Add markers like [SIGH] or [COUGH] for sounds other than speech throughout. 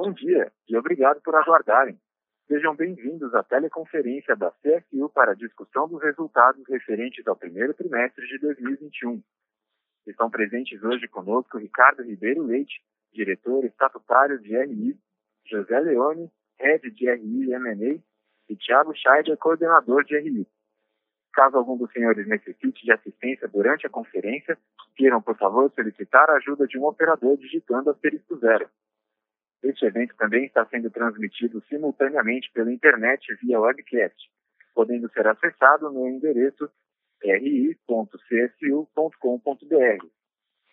Bom dia e obrigado por aguardarem. Sejam bem-vindos à teleconferência da CSU para a discussão dos resultados referentes ao primeiro trimestre de 2021. Estão presentes hoje conosco Ricardo Ribeiro Leite, diretor estatutário de RI, José Leone, head de RI e M&A, e Thiago Scheider, coordenador de RI. Caso algum dos senhores necessite de assistência durante a conferência, queiram, por favor, solicitar a ajuda de um operador digitando asterisco zero. Este evento também está sendo transmitido simultaneamente pela internet via webcast, podendo ser acessado no endereço ri.csu.com.br,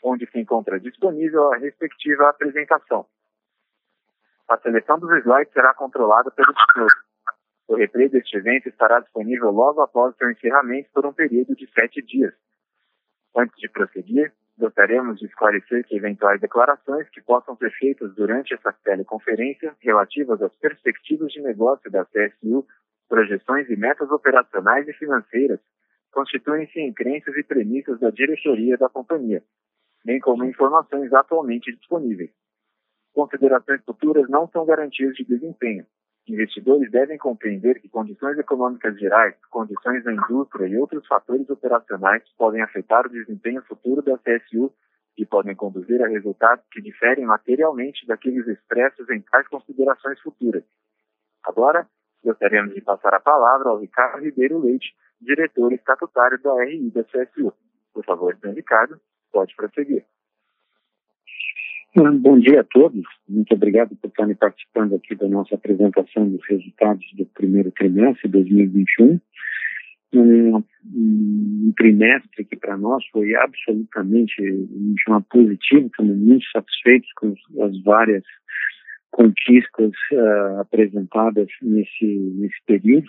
onde se encontra disponível a respectiva apresentação. A seleção dos slides será controlada pelo senhor. O replay deste evento estará disponível logo após seu encerramento por um período de sete dias. Antes de prosseguir, gostaríamos de esclarecer que eventuais declarações que possam ser feitas durante essa teleconferência relativas às perspectivas de negócio da CSU, projeções e metas operacionais e financeiras constituem-se em crenças e premissas da diretoria da companhia, bem como informações atualmente disponíveis. Considerações futuras não são garantias de desempenho. Investidores devem compreender que condições econômicas gerais, condições da indústria e outros fatores operacionais podem afetar o desempenho futuro da CSU e podem conduzir a resultados que diferem materialmente daqueles expressos em tais considerações futuras. Agora, gostaríamos de passar a palavra ao Ricardo Ribeiro Leite, diretor estatutário da RI da CSU. Por favor, senhor Ricardo, pode prosseguir. Bom dia a todos. Muito obrigado por estarem participando aqui da nossa apresentação dos resultados do primeiro trimestre de 2021. Um, um trimestre que para nós foi absolutamente um positivo, estamos muito satisfeitos com as várias conquistas uh, apresentadas nesse, nesse período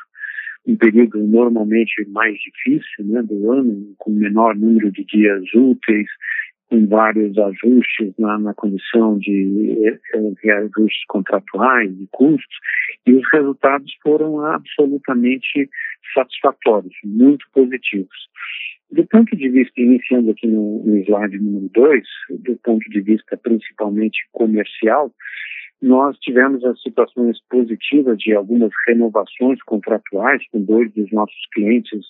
um período normalmente mais difícil né, do ano, com menor número de dias úteis, com vários ajustes na, na condição de, de ajustes contratuais, de custos, e os resultados foram absolutamente satisfatórios, muito positivos. Do ponto de vista, iniciando aqui no, no slide número 2, do ponto de vista principalmente comercial, nós tivemos as situações positivas de algumas renovações contratuais com dois dos nossos clientes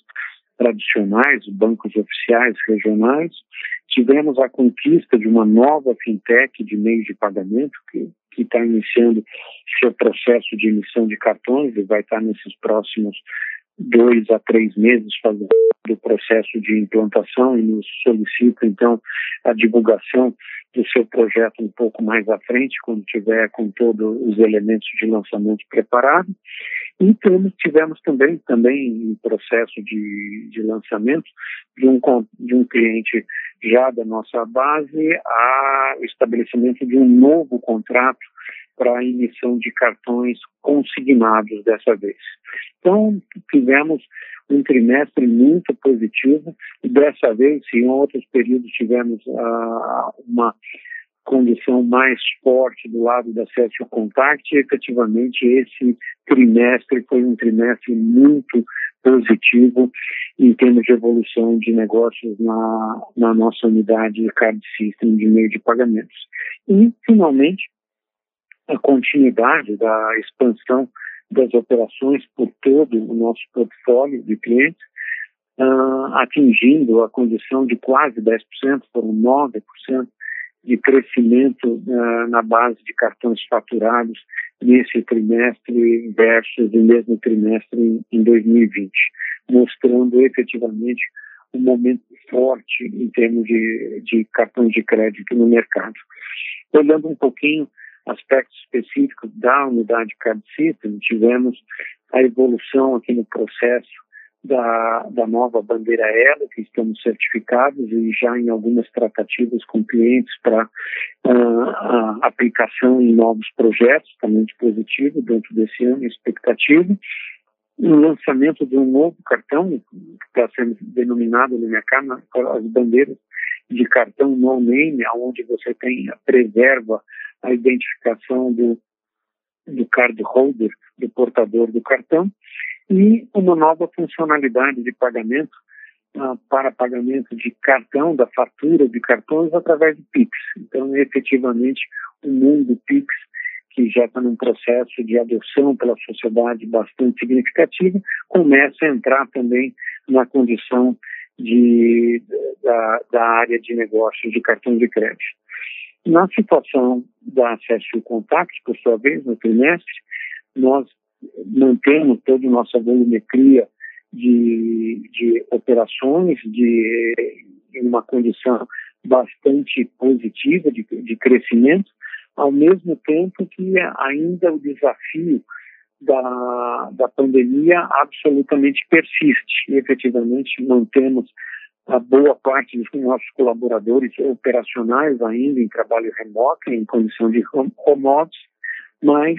tradicionais, bancos oficiais regionais. Tivemos a conquista de uma nova fintech de meios de pagamento que está iniciando seu processo de emissão de cartões e vai estar nesses próximos dois a três meses fazendo o processo de implantação e nos solicita então a divulgação do seu projeto um pouco mais à frente, quando tiver com todos os elementos de lançamento preparados. E temos, tivemos também, também em processo de, de lançamento de um, de um cliente já da nossa base a estabelecimento de um novo contrato para a emissão de cartões consignados dessa vez. Então, tivemos um trimestre muito positivo e dessa vez, em outros períodos, tivemos uh, uma condição mais forte do lado da CSU Contact e efetivamente esse trimestre foi um trimestre muito positivo em termos de evolução de negócios na, na nossa unidade de card system de meio de pagamentos. E, finalmente, a continuidade da expansão das operações por todo o nosso portfólio de clientes, uh, atingindo a condição de quase 10%, foram 9% de crescimento uh, na base de cartões faturados nesse trimestre versus o mesmo trimestre em, em 2020, mostrando efetivamente um momento forte em termos de, de cartões de crédito no mercado. Olhando um pouquinho aspectos específicos da unidade System, tivemos a evolução aqui no processo da, da nova bandeira Elo, que estamos certificados e já em algumas tratativas com clientes para uh, aplicação em novos projetos, está muito positivo dentro desse ano, expectativa. O lançamento de um novo cartão, que está sendo denominado no mercado as bandeiras de cartão no name, onde você tem a preserva a identificação do, do card holder, do portador do cartão, e uma nova funcionalidade de pagamento uh, para pagamento de cartão, da fatura de cartões através do Pix. Então, efetivamente, o mundo Pix que já está num processo de adoção pela sociedade bastante significativa, começa a entrar também na condição de, da, da área de negócios de cartão de crédito. Na situação da acesso contact, por sua vez, no trimestre, nós mantemos toda a nossa volumetria de, de operações de, em uma condição bastante positiva de, de crescimento, ao mesmo tempo que ainda o desafio da, da pandemia absolutamente persiste. E, efetivamente, mantemos a boa parte dos nossos colaboradores operacionais ainda em trabalho remoto, em condição de home, home office, mas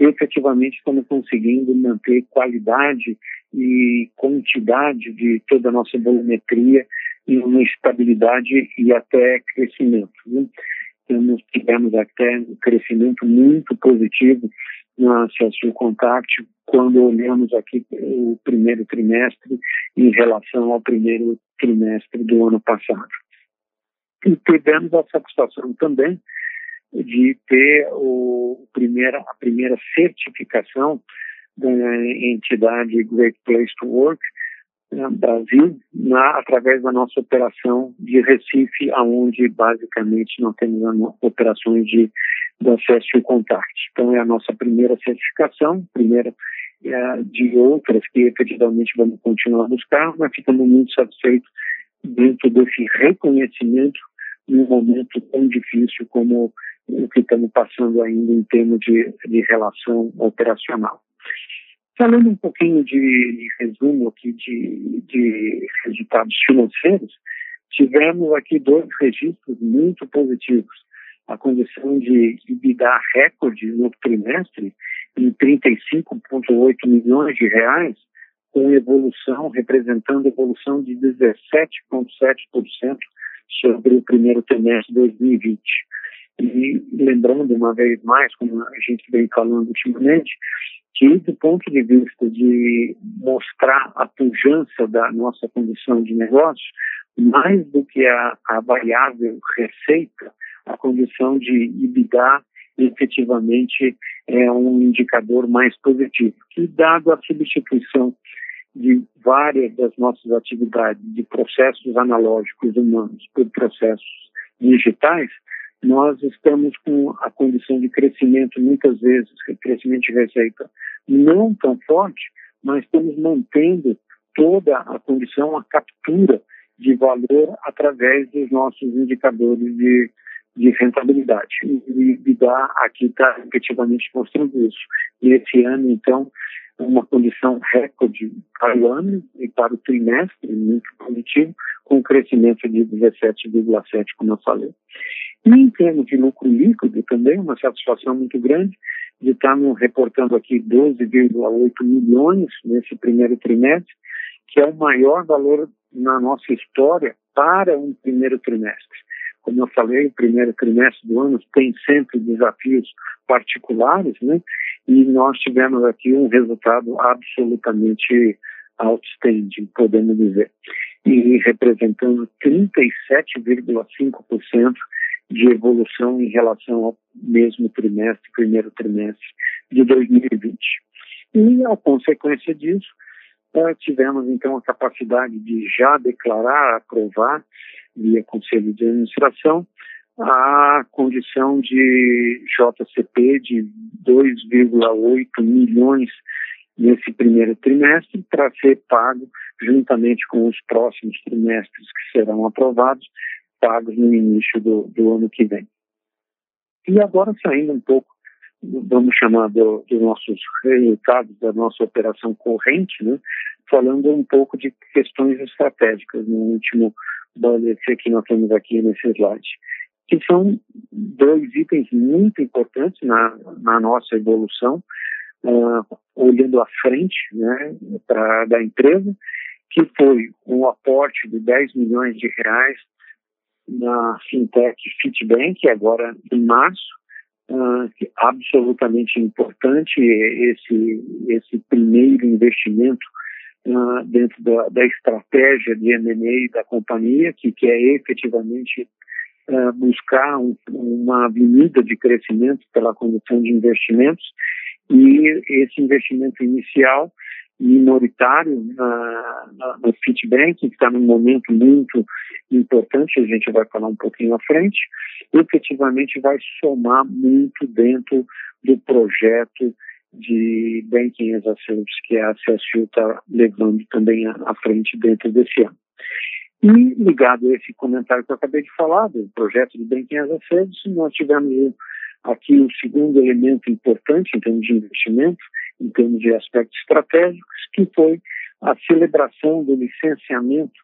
efetivamente estamos conseguindo manter qualidade e quantidade de toda a nossa volumetria em uma estabilidade e até crescimento. Né? Tivemos até um crescimento muito positivo no acesso ao contact quando olhamos aqui o primeiro trimestre em relação ao primeiro trimestre do ano passado. E tivemos a satisfação também de ter o primeira, a primeira certificação da entidade Great Place to Work né, Brasil na, através da nossa operação de Recife, aonde basicamente não temos operações de, de acesso e contact. Então é a nossa primeira certificação, primeira é, de outras que efetivamente vamos continuar a buscar, mas ficamos muito satisfeitos dentro desse reconhecimento num momento tão difícil como o que estamos passando ainda em termos de, de relação operacional. Falando um pouquinho de, resumo aqui de, de resultados financeiros, tivemos aqui dois registros muito positivos. A condição de EBITDA recorde no trimestre em 35,8 milhões de reais, com evolução, representando evolução de 17,7% sobre o primeiro trimestre de 2020. E lembrando uma vez mais, como a gente vem falando ultimamente, que do ponto de vista de mostrar a pujança da nossa condição de negócio, mais do que a, a variável receita, a condição de EBITDA efetivamente é um indicador mais positivo, que dado a substituição várias das nossas atividades de processos analógicos humanos por processos digitais, nós estamos com a condição de crescimento, muitas vezes, crescimento de receita não tão forte, mas estamos mantendo toda a condição, a captura de valor através dos nossos indicadores de, de rentabilidade. E EBITDA aqui está efetivamente mostrando isso. E esse ano, então, uma condição recorde para o ano e para o trimestre, muito positivo, com um crescimento de 17,7%, como eu falei. E em termos de lucro líquido, também uma satisfação muito grande de estarmos reportando aqui 12,8 milhões nesse primeiro trimestre, que é o maior valor na nossa história para um primeiro trimestre. Como eu falei, o primeiro trimestre do ano tem sempre desafios particulares, né? E nós tivemos aqui um resultado absolutamente outstanding, podemos dizer, e representando 37,5% de evolução em relação ao mesmo trimestre, primeiro trimestre de 2020. E, a consequência disso, tivemos então a capacidade de já declarar, aprovar, via Conselho de Administração, a condição de JCP de 2,8 milhões nesse primeiro trimestre para ser pago juntamente com os próximos trimestres que serão aprovados pagos no início do, do ano que vem. E agora, saindo um pouco, vamos chamar do, dos nossos resultados da nossa operação corrente, né, falando um pouco de questões estratégicas no último bullet que nós temos aqui nesse slide, que são dois itens muito importantes na, na nossa evolução, uh, olhando à frente né, pra, da empresa, que foi um aporte de 10 milhões de reais na fintech Fitbank, agora em março, uh, absolutamente importante esse, esse primeiro investimento dentro da, da, estratégia de M&A da companhia, que quer efetivamente uh, buscar um, uma avenida de crescimento pela condução de investimentos. E esse investimento inicial minoritário na, na, no Fitbank, que está num momento muito importante, a gente vai falar um pouquinho à frente, efetivamente vai somar muito dentro do projeto de Banking as a Service que a CSU está levando também à frente dentro desse ano. E ligado a esse comentário que eu acabei de falar, do projeto de Banking as a Service, nós tivemos aqui o segundo elemento importante em termos de investimento, em termos de aspectos estratégicos, que foi a celebração do licenciamento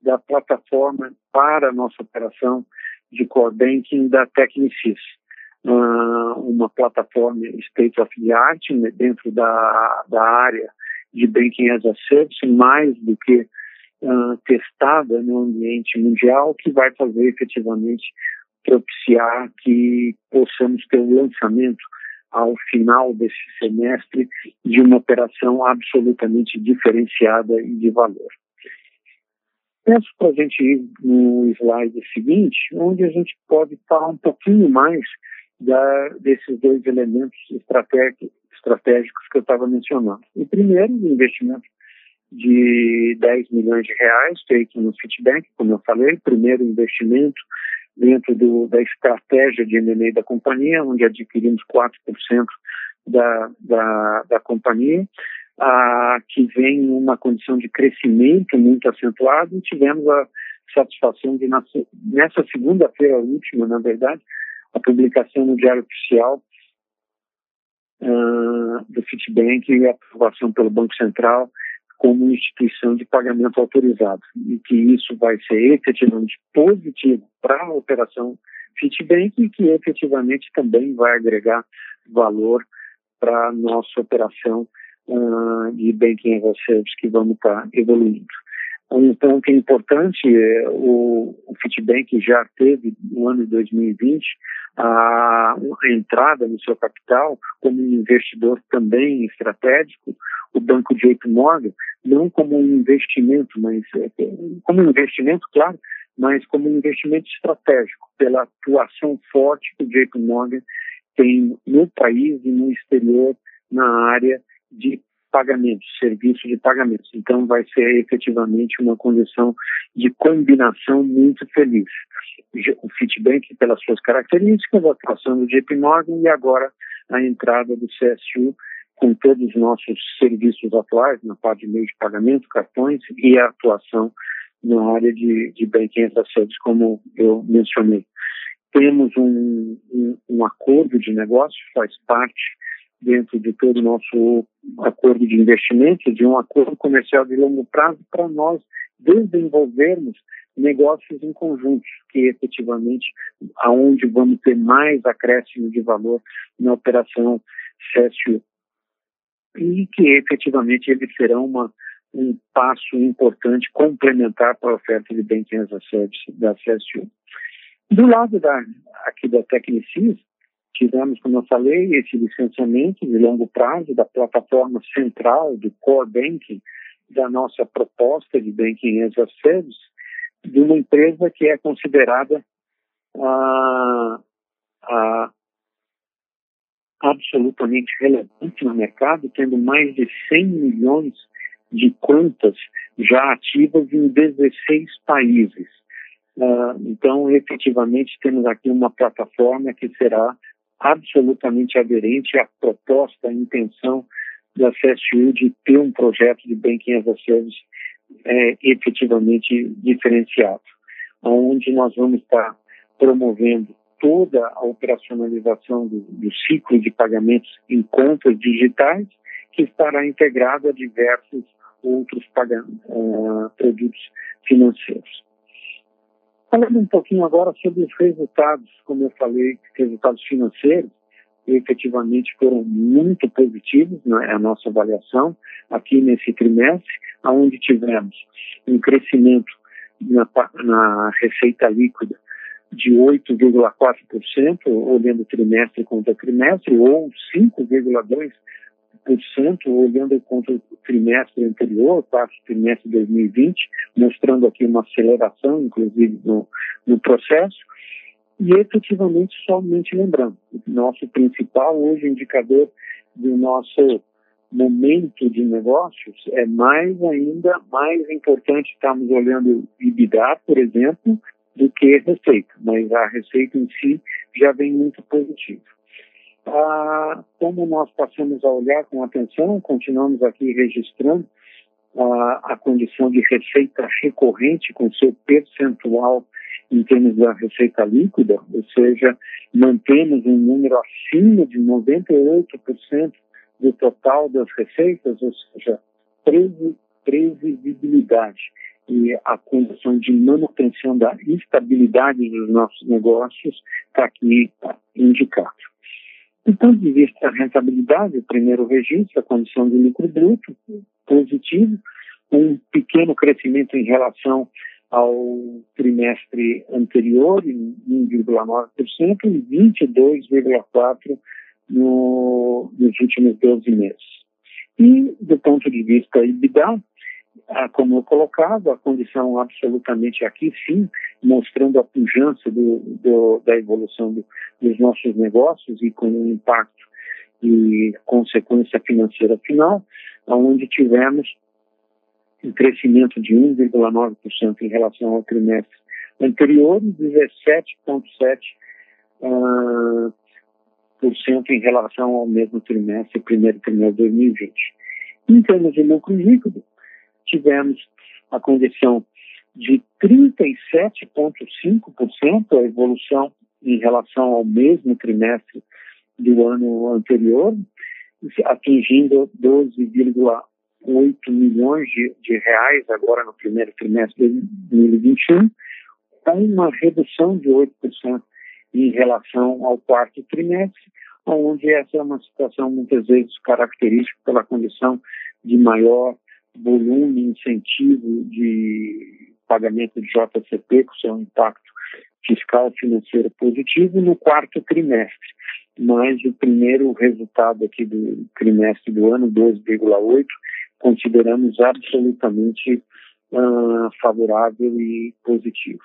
da plataforma para a nossa operação de core banking da Technicis, uh, uma plataforma state of the art né, dentro da, da área de banking as a service, mais do que uh, testada no ambiente mundial, que vai fazer efetivamente propiciar que possamos ter o lançamento ao final desse semestre de uma operação absolutamente diferenciada e de valor. Peço para a gente ir no slide seguinte, onde a gente pode falar um pouquinho mais da, desses dois elementos estratégicos, que eu estava mencionando. O primeiro, o investimento de 10 milhões de reais feito no Citibank, como eu falei, primeiro investimento dentro do, da estratégia de M&A da companhia, onde adquirimos 4% da, da, da companhia, ah, que vem uma condição de crescimento muito acentuado e tivemos a satisfação de, nessa segunda-feira última, na verdade, a publicação no Diário Oficial uh, do Citibank e a aprovação pelo Banco Central como instituição de pagamento autorizado e que isso vai ser efetivamente positivo para a operação Citibank e que efetivamente também vai agregar valor para a nossa operação uh, de Banking as a Service que vamos estar tá evoluindo. Um ponto importante, é, o, o Fitbank já teve no ano de 2020 a, a entrada no seu capital como um investidor também estratégico, o banco JP Morgan, não como um investimento, mas é, como um investimento, claro, mas como um investimento estratégico, pela atuação forte que o JP Morgan tem no país e no exterior na área de pagamentos, serviço de pagamentos. Então, vai ser efetivamente uma condição de combinação muito feliz. O Fitbank, pelas suas características, a atuação do JP Morgan e agora a entrada do CSU com todos os nossos serviços atuais, na parte de meio de pagamento, cartões e a atuação na área de, de banking as a service, como eu mencionei. Temos um, um, um acordo de negócio, faz parte dentro de todo o nosso acordo de investimento, de um acordo comercial de longo prazo para nós desenvolvermos negócios em conjunto, que efetivamente aonde vamos ter mais acréscimo de valor na operação CSU. E que efetivamente eles serão uma, um passo importante complementar para a oferta de Banking as a Service da CSU. Do lado da, aqui da Tecnicis, tivemos, como eu falei, esse licenciamento de longo prazo da plataforma central do core banking da nossa proposta de banking as a service de uma empresa que é considerada ah, ah, absolutamente relevante no mercado, tendo mais de 100 milhões de contas já ativas em 16 países. Uh, então, efetivamente, temos aqui uma plataforma que será absolutamente aderente à proposta, à intenção da CSU de ter um projeto de Banking as a Service é, efetivamente diferenciado, onde nós vamos estar promovendo toda a operacionalização do, do ciclo de pagamentos em contas digitais, que estará integrado a diversos outros uh, produtos financeiros. Falando um pouquinho agora sobre os resultados, como eu falei, resultados financeiros, efetivamente foram muito positivos, né, a nossa avaliação aqui nesse trimestre, onde tivemos um crescimento na, na receita líquida de 8,4%, olhando trimestre contra trimestre, ou 5,2% olhando contra o trimestre anterior, quarto trimestre de 2020, mostrando aqui uma aceleração, inclusive, no, no processo. E efetivamente, somente lembrando, nosso principal hoje indicador do nosso momento de negócios é mais ainda mais importante estarmos olhando EBITDA, por exemplo, do que receita, mas a receita em si já vem muito positiva. Ah, como nós passamos a olhar com atenção, continuamos aqui registrando ah, a condição de receita recorrente com seu percentual em termos da receita líquida, ou seja, mantemos um número acima de 98% do total das receitas, ou seja, previsibilidade e a condição de manutenção da estabilidade dos nossos negócios está aqui indicado. Do ponto de vista da rentabilidade, o primeiro registro, a condição de lucro bruto, positivo, um pequeno crescimento em relação ao trimestre anterior, em 1,9%, e 22,4% no, nos últimos 12 meses. E, do ponto de vista ah, como eu colocava, a condição absolutamente aqui sim, mostrando a pujança do, do, da evolução do, dos nossos negócios e com um impacto e consequência financeira final, onde tivemos um crescimento de 1,9% em relação ao trimestre anterior e 17,7% uh, em relação ao mesmo trimestre, primeiro trimestre de 2020. Em termos de lucro líquido, tivemos a condição de 37,5% a evolução em relação ao mesmo trimestre do ano anterior, atingindo 12,8 milhões de, de, reais agora no primeiro trimestre de 2021, com uma redução de 8% em relação ao quarto trimestre, onde essa é uma situação muitas vezes característica pela condição de maior volume, incentivo de pagamento de JCP, com seu impacto fiscal financeiro positivo no quarto trimestre. Mas o primeiro resultado aqui do trimestre do ano, 12,8, consideramos absolutamente uh, favorável e positivo.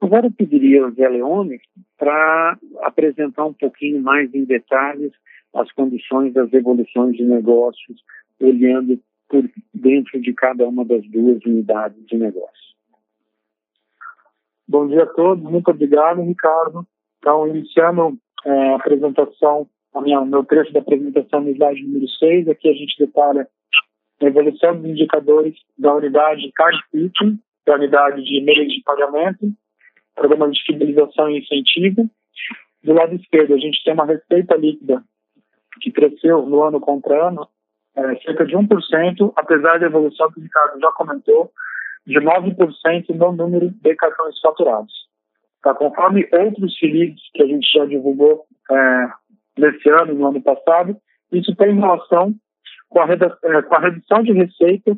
Agora eu pediria ao Zé Leone para apresentar um pouquinho mais em detalhes as condições das evoluções de negócios, olhando por dentro de cada uma das duas unidades de negócio. Bom dia a todos, muito obrigado, Ricardo. Então, iniciando é, a apresentação, a minha, meu trecho da apresentação no slide número 6, aqui a gente detalha a evolução dos indicadores da unidade Card Pitching, da unidade de meios de pagamento, programa de fidelização e incentivo. Do lado esquerdo, a gente tem uma receita líquida que cresceu no ano contra ano é, cerca de 1%, apesar da evolução que o Ricardo já comentou, de 9% no número de cartões faturados. Tá? Conforme outros FILIGs que a gente já divulgou é, nesse ano no ano passado, isso tem relação com a, é, com a redução de receitas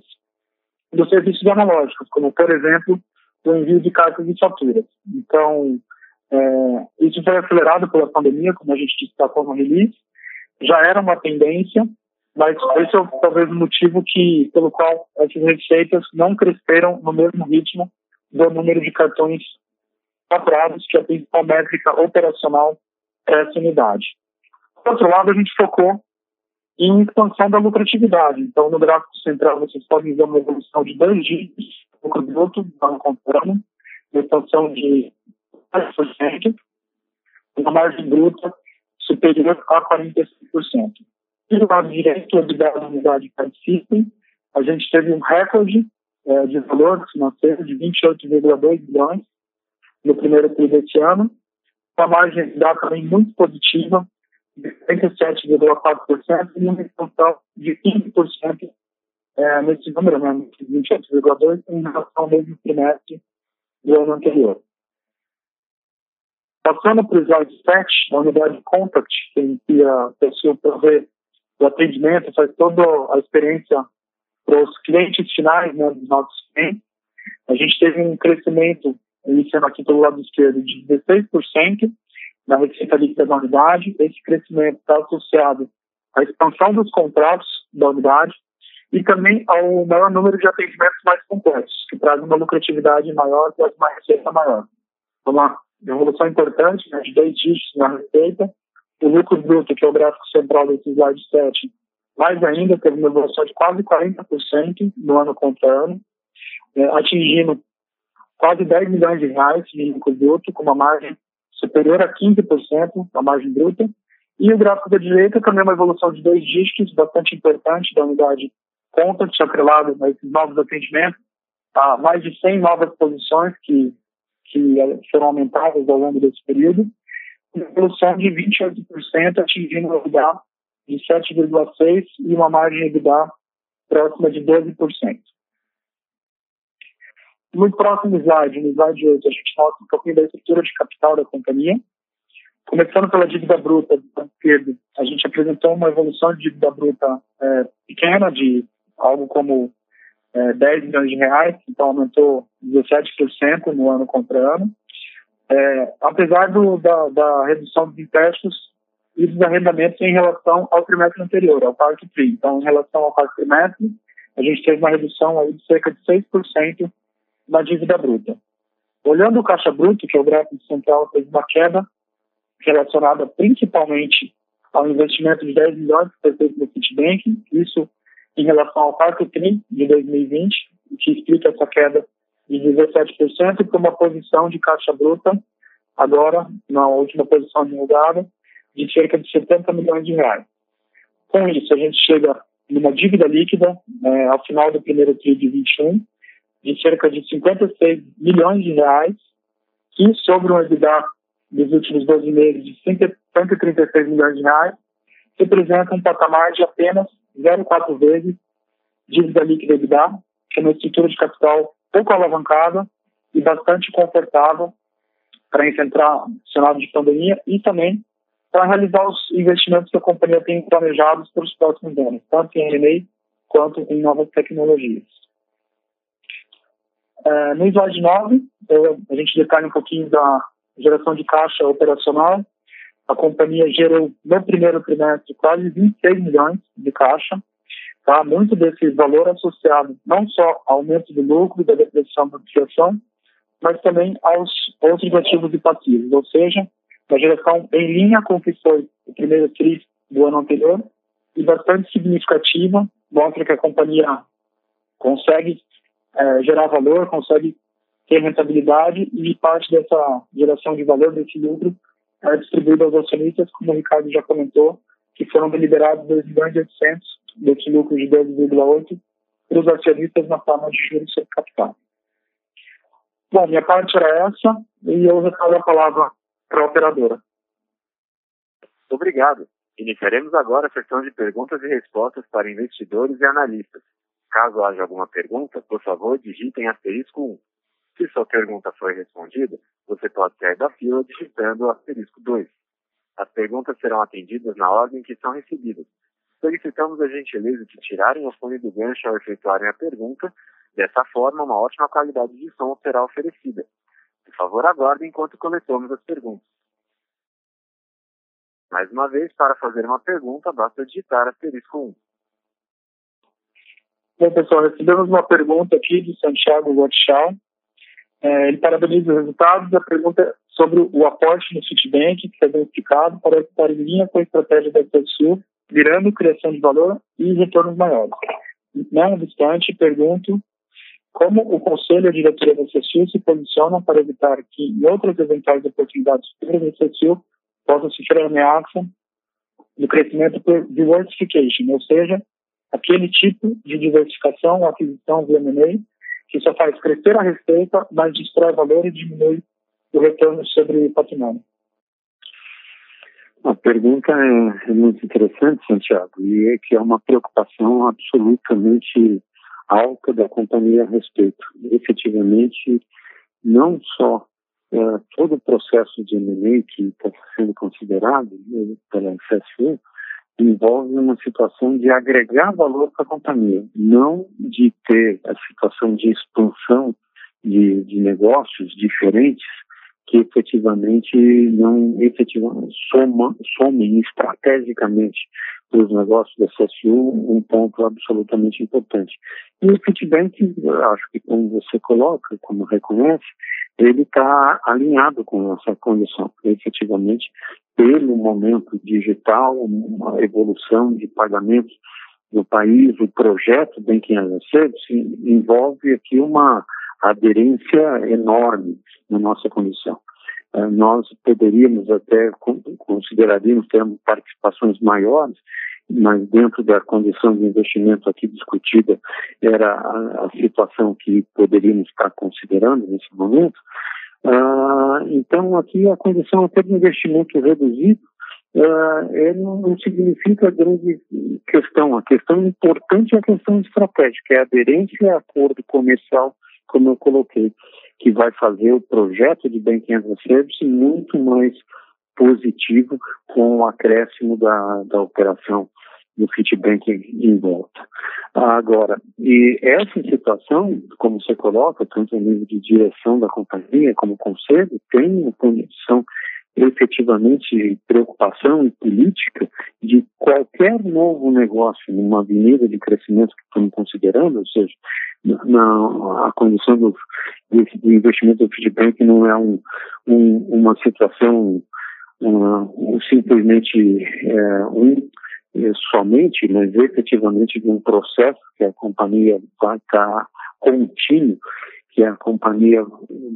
dos serviços analógicos, como, por exemplo, o envio de cartas e faturas. Então, é, isso foi acelerado pela pandemia, como a gente destacou no release, já era uma tendência, mas esse é talvez o motivo que, pelo qual essas receitas não cresceram no mesmo ritmo do número de cartões faturados, que é a principal métrica operacional dessa unidade. Por outro lado, a gente focou em expansão da lucratividade. Então, no gráfico central, vocês podem ver uma evolução de dois dígitos, lucro bruto, ano contra expansão de 10%, uma margem bruta superior a 45%. E do lado direito, a da unidade participem, a gente teve um recorde é, de valor financeiro de 28,2 bilhões no primeiro TRI deste ano, uma margem de dados também muito positiva, de 37,4% e uma expansão de 15% é, nesse número, né, 28,2% em relação ao mesmo trimestre do ano anterior. Passando para o slide 7, a unidade Contact, que a pessoa provê o atendimento, faz toda a experiência para os clientes finais, né, dos nossos clientes. A gente teve um crescimento, iniciando aqui pelo lado esquerdo, de 16% na receita líquida da unidade. Esse crescimento está associado à expansão dos contratos da unidade e também ao maior número de atendimentos mais complexos, que traz uma lucratividade maior e uma receita maior. Uma evolução importante, né, de dois dígitos na receita. O lucro bruto, que é o gráfico central desse slide 7, mais ainda, teve uma evolução de quase 40% no ano contra ano, é, atingindo quase 10 milhões de reais de lucro bruto, com uma margem superior a 15% a margem bruta. E o gráfico da direita também é uma evolução de dois dígitos, bastante importante, da unidade contact atrelado a esses novos atendimentos, a mais de 100 novas posições que, que foram aumentadas ao longo desse período, uma evolução de 28%, atingindo o EBITDA de 7,6% e uma margem EBITDA próxima de 12%. No próximo slide, no slide 8, a gente mostra um pouquinho da estrutura de capital da companhia. Começando pela dívida bruta a gente apresentou uma evolução de dívida bruta é, pequena, de algo como é, 10 milhões de reais, então aumentou 17% no ano contra ano. É, apesar do, da, da, redução dos empréstimos e dos arrendamentos em relação ao trimestre anterior, ao quarto TRI. Então, em relação ao quarto trimestre, a gente teve uma redução aí de cerca de 6% na dívida bruta. Olhando o caixa bruto, que é o gráfico central, teve uma queda relacionada principalmente ao investimento de 10 milhões que foi feito no Citibank, isso em relação ao quarto TRI de 2020, o que explica essa queda de 17% para uma posição de caixa bruta, agora, na última posição divulgada, de cerca de 70 milhões de reais. Com isso, a gente chega numa dívida líquida, é, ao final do primeiro TRI de 21, de cerca de 56 milhões de reais, que sobre um EBITDA dos últimos 12 meses de 136 milhões de reais, representa um patamar de apenas 0,4 vezes dívida líquida EBITDA, que é uma estrutura de capital pouco alavancada e bastante confortável para enfrentar o cenário de pandemia e também para realizar os investimentos que a companhia tem planejados para os próximos anos, tanto em M&A quanto em novas tecnologias. É, no slide 9, eu, a gente detalha um pouquinho da geração de caixa operacional. A companhia gerou no primeiro trimestre quase 26 milhões de caixa, tá? muito desse valor associado não só ao aumento do lucro da depreciação da amortização, mas também aos outros ativos e passivos, ou seja, uma geração em linha com o que foi o primeiro TRI do ano anterior e bastante significativa, mostra que a companhia consegue é, gerar valor, consegue ter rentabilidade e parte dessa geração de valor, desse lucro, é distribuída aos acionistas, como o Ricardo já comentou, que foram deliberados 2 milhões e 800 desse lucro de 12,8 para os acionistas na forma de juros sobre capital. Bom, minha parte era essa e eu retorno a palavra para a operadora. Obrigado. Iniciaremos agora a sessão de perguntas e respostas para investidores e analistas. Caso haja alguma pergunta, por favor, digitem asterisco 1. Se sua pergunta foi respondida, você pode sair da fila digitando asterisco 2. As perguntas serão atendidas na ordem que são recebidas. Solicitamos a gentileza de tirarem o fone do gancho ao efetuarem a pergunta. Dessa forma, uma ótima qualidade de som será oferecida. Por favor, aguardem enquanto coletamos as perguntas. Mais uma vez, para fazer uma pergunta, basta digitar asterisco 1. Bom, pessoal, recebemos uma pergunta aqui de Santiago Gottschall. É, ele parabeniza os resultados. A pergunta é sobre o aporte no Citibank, que foi bem explicado, para estar em linha com a estratégia da Sul, virando criação de valor e retornos maiores. Não obstante, pergunto como o Conselho e a diretoria da CECIL se posicionam para evitar que em outras eventuais oportunidades futuras da CECIL possam sofrer ameaça do crescimento por diversification, ou seja, aquele tipo de diversificação, aquisição via M&A, que só faz crescer a receita, mas destrói valor e diminui o retorno sobre patrimônio. A pergunta é, é, muito interessante, Santiago, e é que é uma preocupação absolutamente alta da companhia a respeito. Efetivamente, não só é, todo o processo de M&A que está sendo considerado né, pela FSU, envolve uma situação de agregar valor para a companhia, não de ter a situação de expansão de, de negócios diferentes que efetivamente não efetivamente somam, somem estrategicamente para os negócios da CSU um ponto absolutamente importante. E o feedback, acho que como você coloca, como reconhece, ele está alinhado com essa condição. Efetivamente, pelo momento digital, uma evolução de pagamentos no país, o projeto Banking as a Service envolve aqui uma aderência enorme na nossa condição. Uh, nós poderíamos até, consideraríamos ter participações maiores, mas dentro da condição de investimento aqui discutida era a, situação que poderíamos estar considerando nesse momento. Uh, então, aqui a condição até de investimento reduzido uh, não, não, significa grande questão. A questão importante é a questão estratégica, é a aderência a acordo comercial, como eu coloquei, que vai fazer o projeto de Banking as a Service muito mais positivo com o acréscimo da, da operação do Citibank em volta. Agora, e essa situação, como você coloca, tanto no nível de direção da companhia como conselho, tem uma condição efetivamente preocupação e política de qualquer novo negócio numa avenida de crescimento que estamos considerando, ou seja, na, a condição do, do investimento do feedback não é um, um, uma situação simplesmente é, um é, somente, mas efetivamente de um processo que a companhia vai estar contínuo, que a companhia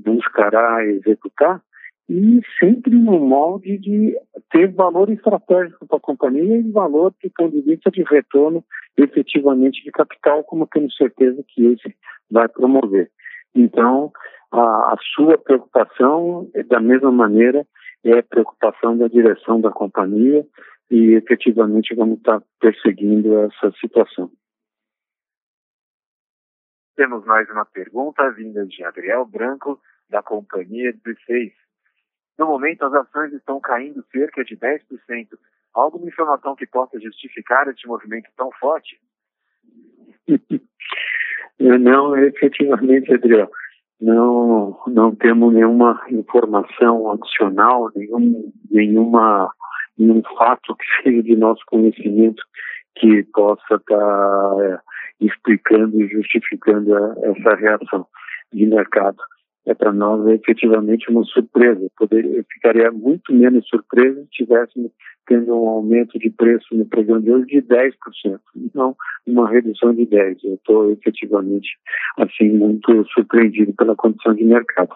buscará executar, e sempre no molde de ter valor estratégico para a companhia e valor do ponto de vista de retorno efetivamente de capital, como tenho certeza que esse vai promover. Então, a, a sua preocupação, é da mesma maneira, é a preocupação da direção da companhia e efetivamente vamos estar perseguindo essa situação. Temos mais uma pergunta vinda de Adriel Branco, da Companhia 16. No momento, as ações estão caindo cerca de 10%. Alguma informação que possa justificar este movimento tão forte? [LAUGHS] Não, efetivamente, Adriel não, não temos nenhuma informação adicional, nenhum, nenhuma, nenhum fato que [LAUGHS] seja de nosso conhecimento que possa estar tá, explicando e justificando a, essa reação de mercado. É para nós efetivamente uma surpresa. Poder, ficaria muito menos surpresa se tivéssemos tendo um aumento de preço no programa de hoje de 10%, não uma redução de 10%. Eu estou efetivamente, assim, muito surpreendido pela condição de mercado.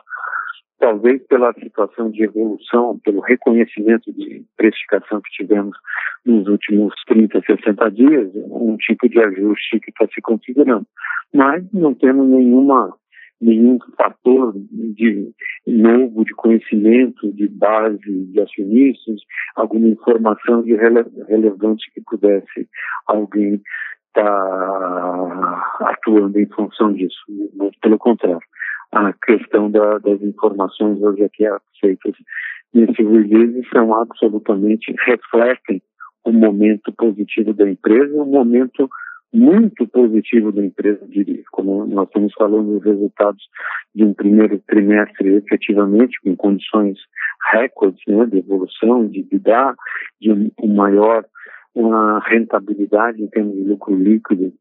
Talvez pela situação de evolução, pelo reconhecimento de precificação que tivemos nos últimos 30, 60 dias, um tipo de ajuste que está se configurando. Mas não temos nenhuma nenhum fator de novo de conhecimento, de base de acionistas, alguma informação de rele relevante que pudesse alguém estar tá atuando em função disso. Muito pelo contrário, a questão da, das informações hoje aqui feitas nesse release são absolutamente refletem o momento positivo da empresa, o momento muito positivo da empresa, diria. Como nós estamos falando dos resultados de um primeiro trimestre, efetivamente, com condições recordes né, de evolução, de vida, de um, maior uma rentabilidade em termos de lucro líquido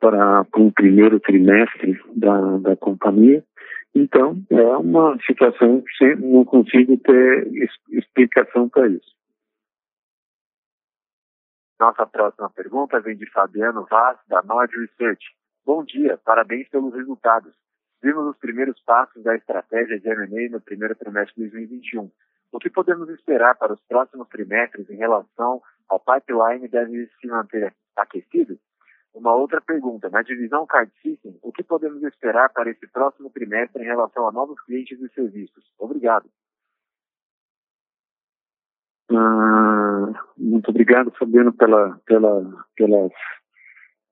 para, para um primeiro trimestre da, da companhia. Então, é uma situação que não consigo ter explicação para isso. Nossa próxima pergunta vem de Fabiano Vaz, da Nord Research. Bom dia, parabéns pelos resultados. Vimos os primeiros passos da estratégia de M&A no primeiro trimestre de 2021. O que podemos esperar para os próximos trimestres em relação ao pipeline deve se manter aquecido? Uma outra pergunta, na divisão Card System, o que podemos esperar para esse próximo trimestre em relação a novos clientes e serviços? Obrigado. Ah, muito obrigado, Fabiano, pela, pela, pelas,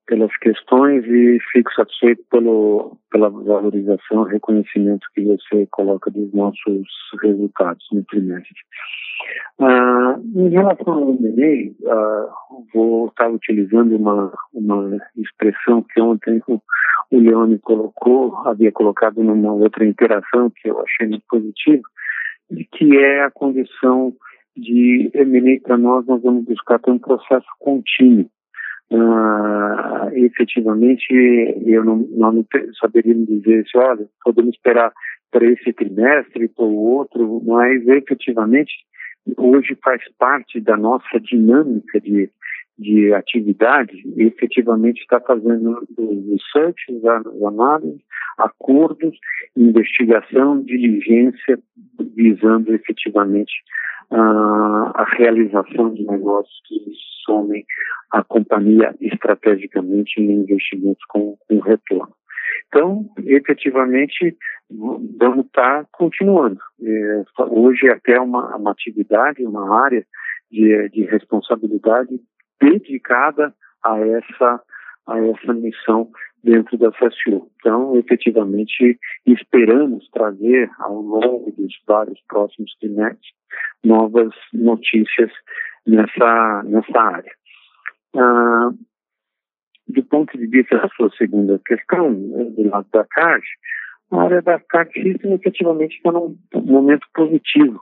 pelas questões e fico satisfeito pelo, pela valorização e reconhecimento que você coloca dos nossos resultados no trimestre. Ah, em relação ao M&A, ah, vou estar utilizando uma, uma expressão que ontem o, o Leone colocou, havia colocado numa outra interação que eu achei muito positiva, de que é a condição de M&A para nós, nós vamos buscar ter um processo contínuo. Uh, efetivamente, eu não, não saberia dizer se, olha, podemos esperar para esse trimestre, para o outro, mas efetivamente hoje faz parte da nossa dinâmica de, de atividade, efetivamente está fazendo os research, as análises, acordos, investigação, diligência, visando efetivamente uh, a realização de negócios que somem a companhia estrategicamente em investimentos com, com retorno. Então, efetivamente, vamos estar tá continuando. É, hoje é até uma, uma atividade, uma área de, de responsabilidade dedicada a essa, a essa missão dentro da FSU. Então, efetivamente, esperamos trazer ao longo dos vários próximos trimestres novas notícias nessa, nessa área. Ah, do ponto de vista da sua segunda questão, né, do lado da CARD, a área da System efetivamente está num momento positivo.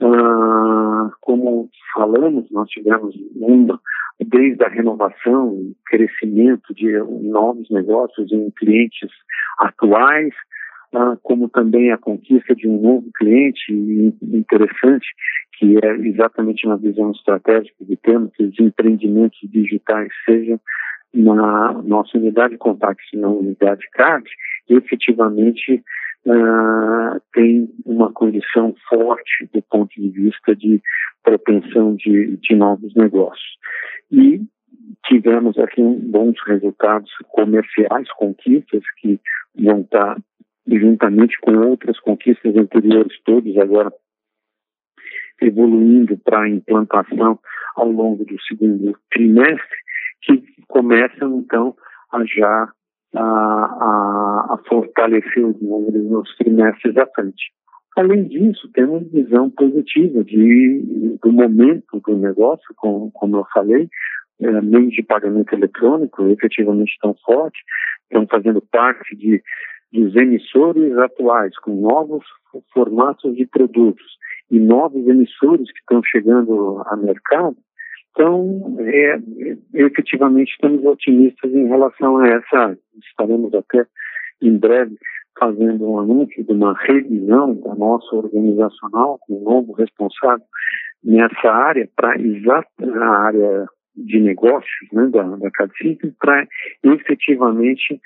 Ah, como falamos, nós tivemos uma, desde a renovação crescimento de novos negócios em clientes atuais, ah, como também a conquista de um novo cliente interessante, que é exatamente uma visão estratégica de termos que os empreendimentos digitais sejam na nossa unidade contact, na unidade CAD, efetivamente uh, tem uma condição forte do ponto de vista de propensão de, de novos negócios. E tivemos aqui bons resultados comerciais, conquistas que vão estar juntamente com outras conquistas anteriores, todos agora evoluindo para a implantação ao longo do segundo trimestre, que começam então a já a, a, a fortalecer os números nos trimestres à frente. Além disso, temos visão positiva de, do momento do negócio, como, como eu falei, é, meios de pagamento eletrônico efetivamente estão fortes, estão fazendo parte de, dos emissores atuais, com novos formatos de produtos e novos emissores que estão chegando ao mercado, então, é, é, efetivamente, estamos otimistas em relação a essa. Estaremos até em breve fazendo um anúncio de uma revisão da nossa organizacional, com um novo responsável nessa área, para exata a área de negócios né, da, da Cadcity, para efetivamente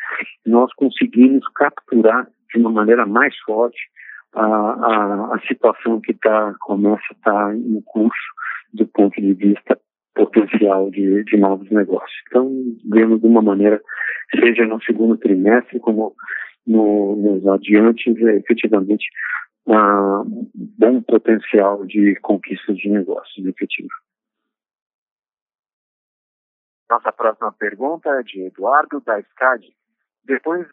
nós conseguirmos capturar de uma maneira mais forte a, a, a situação que tá, começa a estar tá em curso do ponto de vista potencial de, de novos negócios. Então, vemos de uma maneira, seja no segundo trimestre, como no, nos adiantes, é, efetivamente, um bom potencial de conquista de negócios efetivo. Nossa próxima pergunta é de Eduardo da SCAD. Depois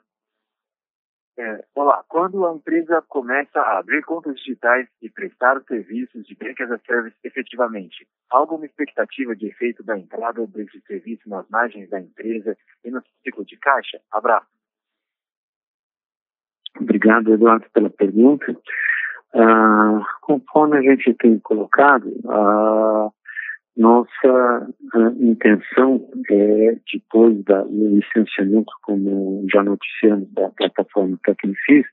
é, olá, quando a empresa começa a abrir contas digitais e prestar os serviços de Bank as a Service efetivamente, há alguma expectativa de efeito da entrada desse serviço nas margens da empresa e no ciclo de caixa? Abraço. Obrigado, Eduardo, pela pergunta. Ah, conforme a gente tem colocado, ah, nossa intenção é, depois da, do licenciamento, como já noticiamos, da plataforma Tecnifis,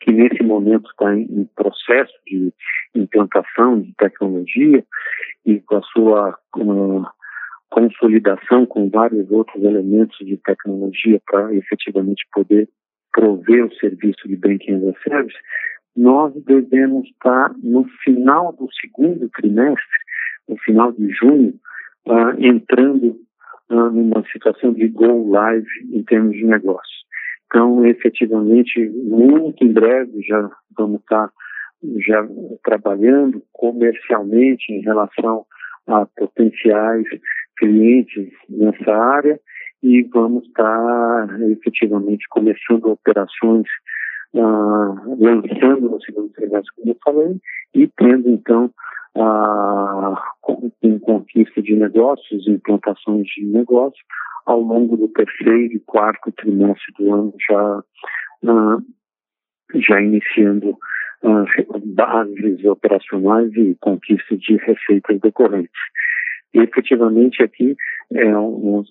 que nesse momento está em, em, processo de implantação de tecnologia e com a sua consolidação com vários outros elementos de tecnologia para efetivamente poder prover o serviço de Banking as a Service, nós devemos estar no final do segundo trimestre no final de junho, uh, entrando uh, numa situação de go live em termos de negócio. Então, efetivamente, muito em breve já vamos estar já trabalhando comercialmente em relação a potenciais clientes nessa área e vamos estar efetivamente começando operações, lançando no segundo trimestre, como eu falei, e tendo então em conquista de negócios, implantações de negócios, ao longo do terceiro e quarto trimestre do ano, já, já iniciando uh, bases operacionais e conquista de receitas decorrentes. E, efetivamente, aqui é um,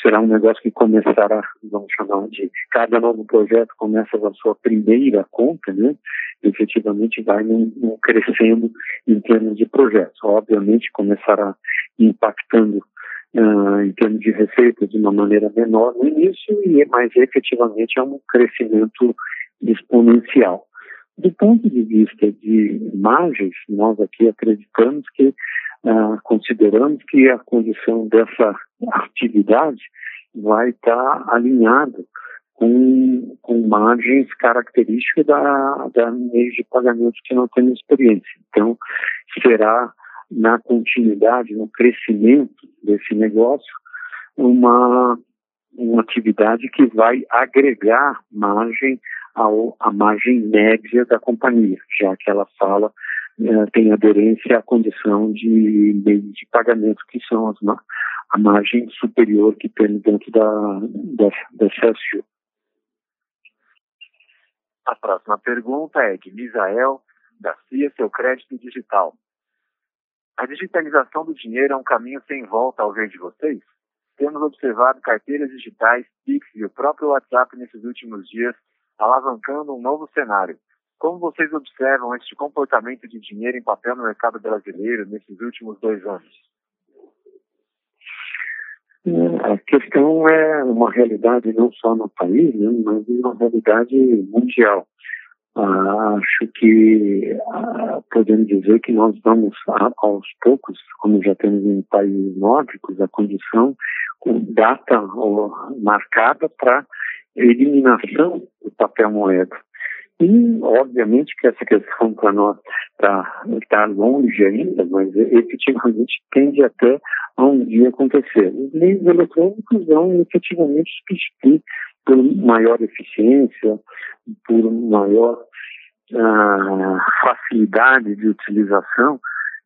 será um negócio que começará, vamos chamar de, cada novo projeto começa a sua primeira conta, né? efetivamente vai num, num crescendo em termos de projetos. Obviamente começará impactando uh, em termos de receita de uma maneira menor no início, e, mas efetivamente é um crescimento exponencial. Do ponto de vista de margens, nós aqui acreditamos que, uh, consideramos que a condição dessa atividade vai estar alinhada com, com margens características da, da meio de pagamento que não temos experiência. Então, será na continuidade, no crescimento desse negócio, uma, uma atividade que vai agregar margem ao, à margem média da companhia, já que ela fala tem aderência à condição de meio de pagamento, que são as, a margem superior que tem dentro da, da, da CSU. A próxima pergunta é de Misael, da CIA Seu Crédito Digital. A digitalização do dinheiro é um caminho sem volta ao ver de vocês? Temos observado carteiras digitais, Pix e o próprio WhatsApp nesses últimos dias, alavancando um novo cenário. Como vocês observam este comportamento de dinheiro em papel no mercado brasileiro nesses últimos dois anos? A questão é uma realidade não só no país, né, mas uma realidade mundial. Ah, acho que ah, podemos dizer que nós vamos aos poucos, como já temos em países nórdicos, a condição com data marcada para eliminação do papel moeda. E, obviamente, que essa questão [LAUGHS] para nós está tá longe ainda, mas efetivamente tende até a um dia acontecer. Os meios eletrônicos vão efetivamente substituir por maior eficiência, por maior uh, facilidade de utilização.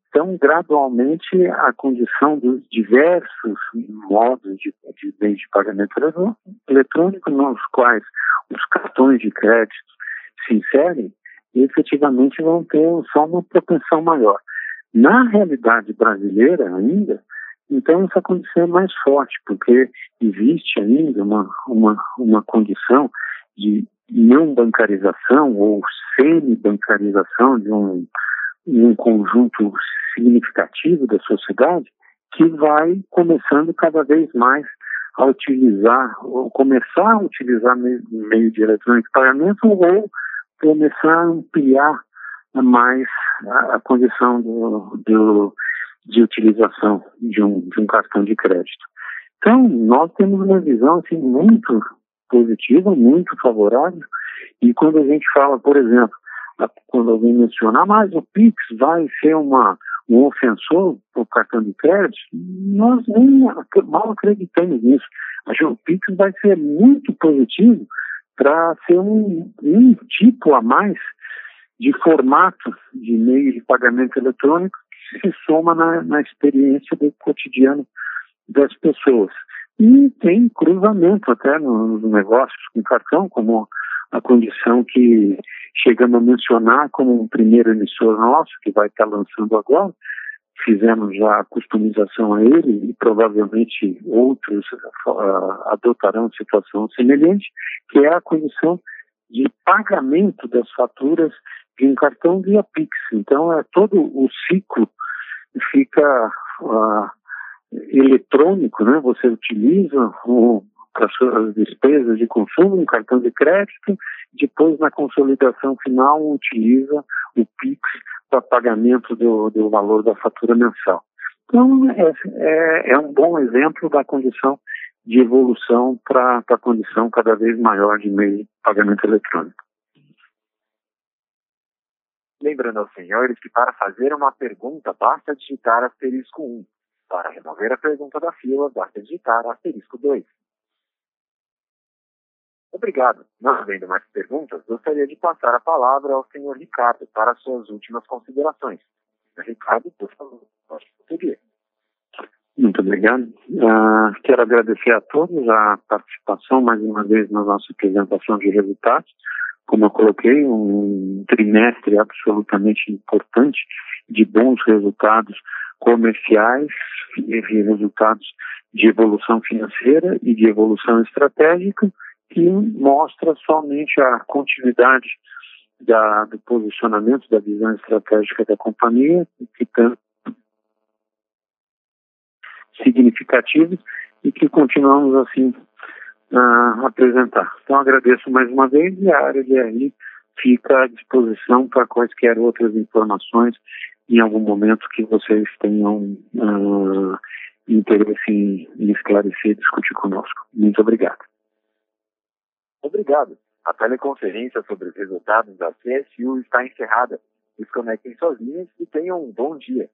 Então, gradualmente, a condição dos diversos modos de, de de pagamento eletrônico, nos quais os cartões de crédito se inserem, efetivamente vão ter só uma propensão maior. Na realidade brasileira ainda, então essa condição é mais forte, porque existe ainda uma, uma, uma condição de não bancarização ou semi-bancarização de um, um conjunto significativo da sociedade que vai começando cada vez mais a utilizar, ou começar a utilizar meio, meio de eletrônico de pagamento ou começar a ampliar mais a, a condição do, do, de utilização de um, de um cartão de crédito. Então, nós temos uma visão assim, muito positiva, muito favorável, e quando a gente fala, por exemplo, quando alguém mencionar, mas o Pix vai ser uma, um ofensor para o cartão de crédito, nós nem mal acreditamos nisso. Acho que o Pix vai ser muito positivo para ser um, um tipo a mais de formato de meio de pagamento eletrônico que se soma na, na experiência do cotidiano das pessoas. E tem cruzamento até nos negócios com cartão, como a condição que chegamos a mencionar como um primeiro emissor nosso, que vai estar lançando agora, fizemos já a customização a ele e provavelmente outros uh, adotarão situação semelhante, que é a condição de pagamento das faturas de um cartão via Pix. Então, é todo o ciclo fica uh, eletrônico, né? Você utiliza o, para suas despesas de consumo um cartão de crédito, depois na consolidação final utiliza o Pix para pagamento do, do valor da fatura mensal. Então, é, é, é um bom exemplo da condição de evolução para a condição cada vez maior de meio de pagamento eletrônico. Lembrando aos senhores que para fazer uma pergunta basta digitar asterisco 1. Para remover a pergunta da fila, basta digitar asterisco 2. Obrigado. Não havendo mais perguntas, gostaria de passar a palavra ao senhor Ricardo para suas últimas considerações. Ricardo, por favor, pode. Muito obrigado. Uh, quero agradecer a todos a participação mais uma vez na nossa apresentação de resultados. Como eu coloquei, um trimestre absolutamente importante de bons resultados comerciais e resultados de evolução financeira e de evolução estratégica, que mostra somente a continuidade da, do posicionamento da visão estratégica da companhia, que tem significativos e que continuamos assim a apresentar. Então agradeço mais uma vez e a área de RI fica à disposição para quaisquer outras informações em algum momento que vocês tenham uh, interesse em, em esclarecer e discutir conosco. Muito obrigado. Obrigado. A teleconferência sobre os resultados da CSU está encerrada. Desconectem suas linhas e tenham um bom dia.